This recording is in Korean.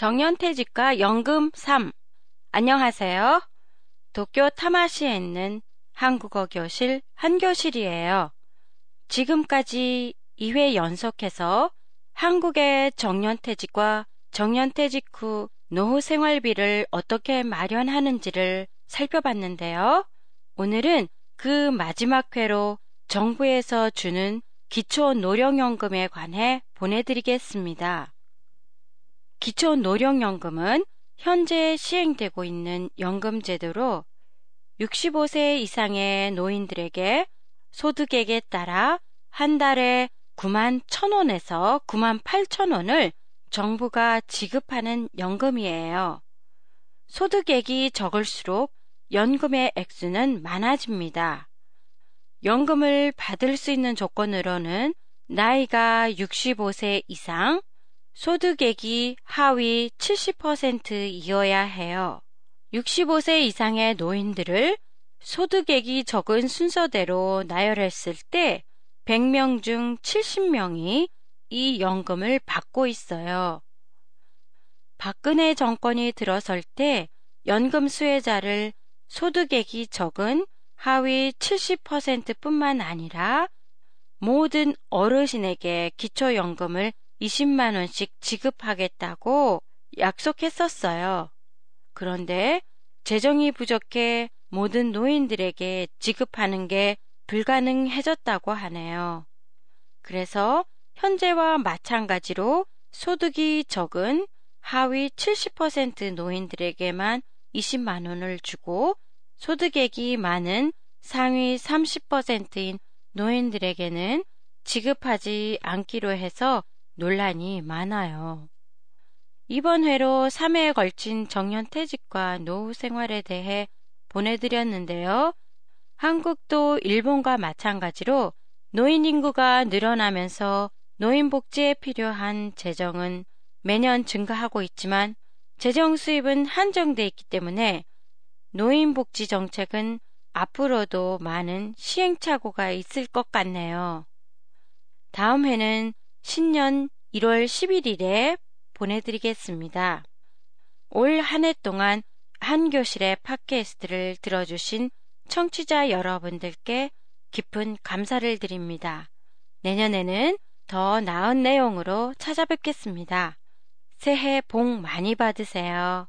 정년퇴직과 연금 3. 안녕하세요. 도쿄 타마시에 있는 한국어 교실 한교실이에요. 지금까지 2회 연속해서 한국의 정년퇴직과 정년퇴직 후 노후 생활비를 어떻게 마련하는지를 살펴봤는데요. 오늘은 그 마지막 회로 정부에서 주는 기초 노령연금에 관해 보내드리겠습니다. 기초노령연금은 현재 시행되고 있는 연금제도로 65세 이상의 노인들에게 소득액에 따라 한 달에 9만 1천원에서 9만 8천원을 정부가 지급하는 연금이에요. 소득액이 적을수록 연금의 액수는 많아집니다. 연금을 받을 수 있는 조건으로는 나이가 65세 이상, 소득액이 하위 70%이어야 해요. 65세 이상의 노인들을 소득액이 적은 순서대로 나열했을 때 100명 중 70명이 이 연금을 받고 있어요. 박근혜 정권이 들어설 때 연금 수혜자를 소득액이 적은 하위 70% 뿐만 아니라 모든 어르신에게 기초연금을 20만 원씩 지급하겠다고 약속했었어요. 그런데 재정이 부족해 모든 노인들에게 지급하는 게 불가능해졌다고 하네요. 그래서 현재와 마찬가지로 소득이 적은 하위 70% 노인들에게만 20만 원을 주고 소득액이 많은 상위 30%인 노인들에게는 지급하지 않기로 해서 논란이 많아요. 이번 회로 3회에 걸친 정년퇴직과 노후 생활에 대해 보내드렸는데요. 한국도 일본과 마찬가지로 노인 인구가 늘어나면서 노인 복지에 필요한 재정은 매년 증가하고 있지만 재정 수입은 한정돼 있기 때문에 노인 복지 정책은 앞으로도 많은 시행착오가 있을 것 같네요. 다음 회는 신년 1월 11일에 보내드리겠습니다. 올 한 해 동안 한 교실의 팟캐스트를 들어주신 청취자 여러분들께 깊은 감사를 드립니다. 내년에는 더 나은 내용으로 찾아뵙겠습니다. 새해 복 많이 받으세요.